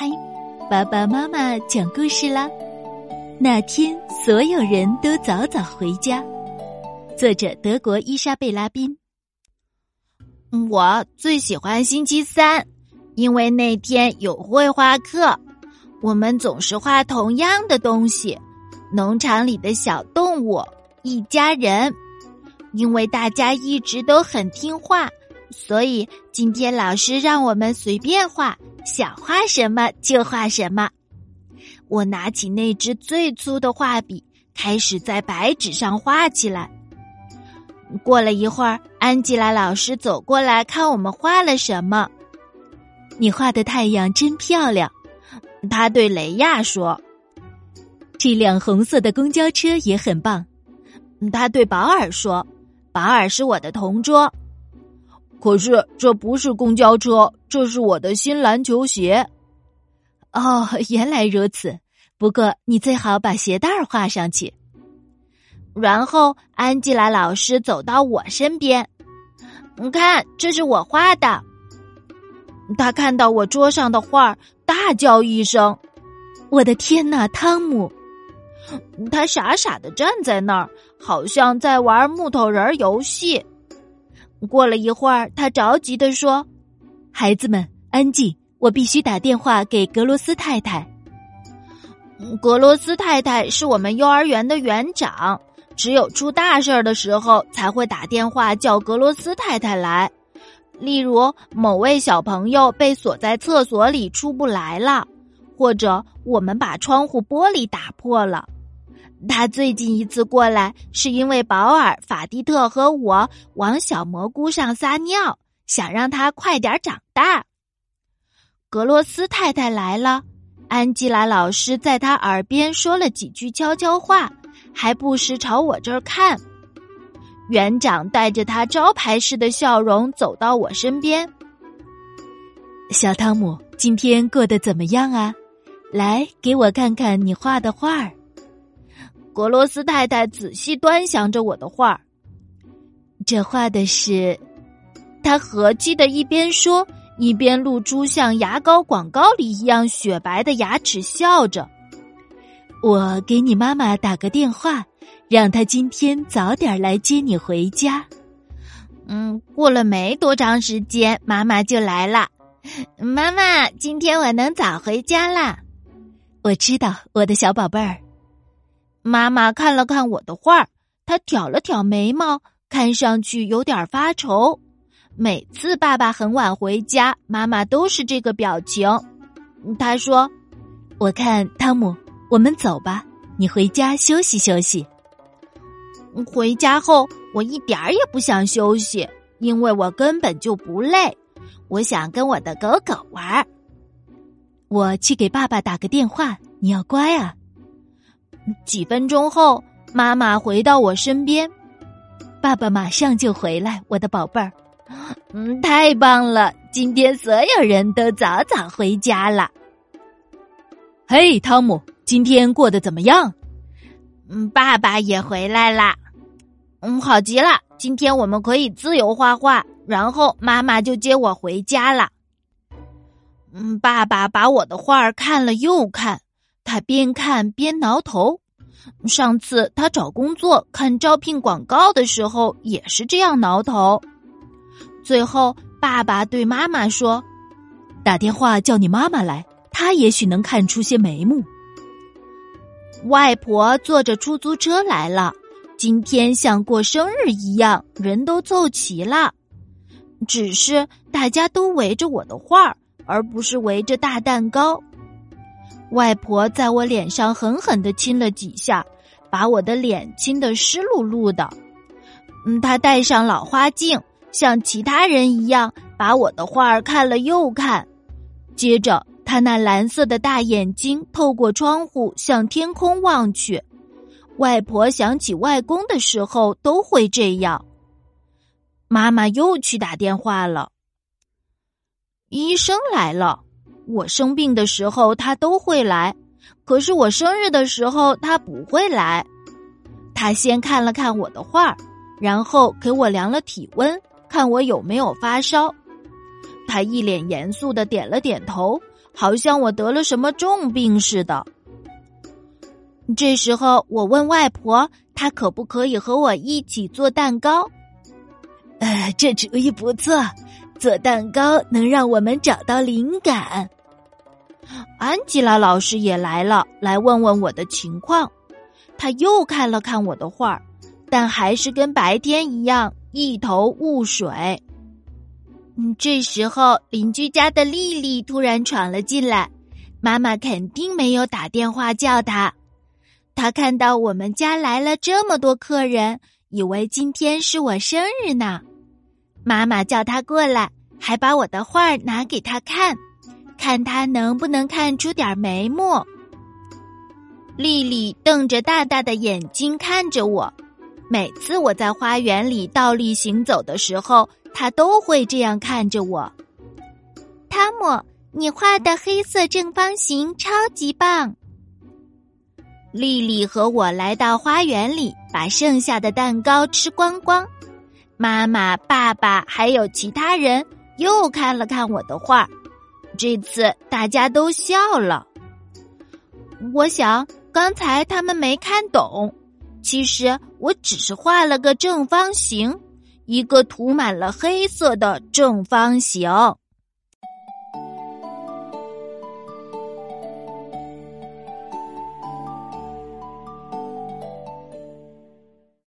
嗨爸爸妈妈讲故事啦。那天，所有人都早早回家。作者：德国伊莎贝拉宾。我最喜欢星期三，因为那天有绘画课，我们总是画同样的东西：农场里的小动物，一家人。因为大家一直都很听话。所以今天老师让我们随便画，想画什么就画什么。我拿起那支最粗的画笔，开始在白纸上画起来。过了一会儿，安吉拉老师走过来看我们画了什么。你画的太阳真漂亮，他对雷亚说。这辆红色的公交车也很棒，他对保尔说。保尔是我的同桌。可是这不是公交车，这是我的新篮球鞋。哦，原来如此。不过你最好把鞋带儿画上去。然后安吉拉老师走到我身边，你看，这是我画的。他看到我桌上的画，大叫一声：“我的天哪，汤姆！”他傻傻的站在那儿，好像在玩木头人游戏。过了一会儿，他着急的说：“孩子们，安静！我必须打电话给格罗斯太太。格罗斯太太是我们幼儿园的园长，只有出大事儿的时候才会打电话叫格罗斯太太来。例如，某位小朋友被锁在厕所里出不来了，或者我们把窗户玻璃打破了。”他最近一次过来，是因为保尔、法蒂特和我往小蘑菇上撒尿，想让它快点长大。格罗斯太太来了，安吉拉老师在他耳边说了几句悄悄话，还不时朝我这儿看。园长带着他招牌式的笑容走到我身边。小汤姆，今天过得怎么样啊？来，给我看看你画的画儿。格罗斯太太仔细端详着我的画儿，这画的是……他和气的一边说，一边露出像牙膏广告里一样雪白的牙齿，笑着。我给你妈妈打个电话，让她今天早点来接你回家。嗯，过了没多长时间，妈妈就来了。妈妈，今天我能早回家啦。我知道，我的小宝贝儿。妈妈看了看我的画，她挑了挑眉毛，看上去有点发愁。每次爸爸很晚回家，妈妈都是这个表情。她说：“我看汤姆，我们走吧，你回家休息休息。”回家后，我一点儿也不想休息，因为我根本就不累。我想跟我的狗狗玩。我去给爸爸打个电话，你要乖啊。几分钟后，妈妈回到我身边，爸爸马上就回来，我的宝贝儿。嗯，太棒了！今天所有人都早早回家了。嘿，汤姆，今天过得怎么样？嗯，爸爸也回来啦。嗯，好极了，今天我们可以自由画画，然后妈妈就接我回家了。嗯，爸爸把我的画儿看了又看。他边看边挠头。上次他找工作看招聘广告的时候也是这样挠头。最后，爸爸对妈妈说：“打电话叫你妈妈来，她也许能看出些眉目。”外婆坐着出租车来了，今天像过生日一样，人都凑齐了。只是大家都围着我的画，而不是围着大蛋糕。外婆在我脸上狠狠的亲了几下，把我的脸亲得湿漉漉的。嗯，她戴上老花镜，像其他人一样把我的画儿看了又看。接着，她那蓝色的大眼睛透过窗户向天空望去。外婆想起外公的时候都会这样。妈妈又去打电话了。医生来了。我生病的时候，他都会来；可是我生日的时候，他不会来。他先看了看我的画，然后给我量了体温，看我有没有发烧。他一脸严肃的点了点头，好像我得了什么重病似的。这时候，我问外婆，她可不可以和我一起做蛋糕？呃，这主意不错，做蛋糕能让我们找到灵感。安吉拉老师也来了，来问问我的情况。他又看了看我的画，但还是跟白天一样一头雾水。嗯，这时候邻居家的丽丽突然闯了进来，妈妈肯定没有打电话叫她。她看到我们家来了这么多客人，以为今天是我生日呢。妈妈叫她过来，还把我的画拿给她看。看他能不能看出点眉目。丽丽瞪着大大的眼睛看着我，每次我在花园里倒立行走的时候，她都会这样看着我。汤姆，你画的黑色正方形超级棒。丽丽和我来到花园里，把剩下的蛋糕吃光光。妈妈、爸爸还有其他人又看了看我的画。这次大家都笑了。我想刚才他们没看懂，其实我只是画了个正方形，一个涂满了黑色的正方形。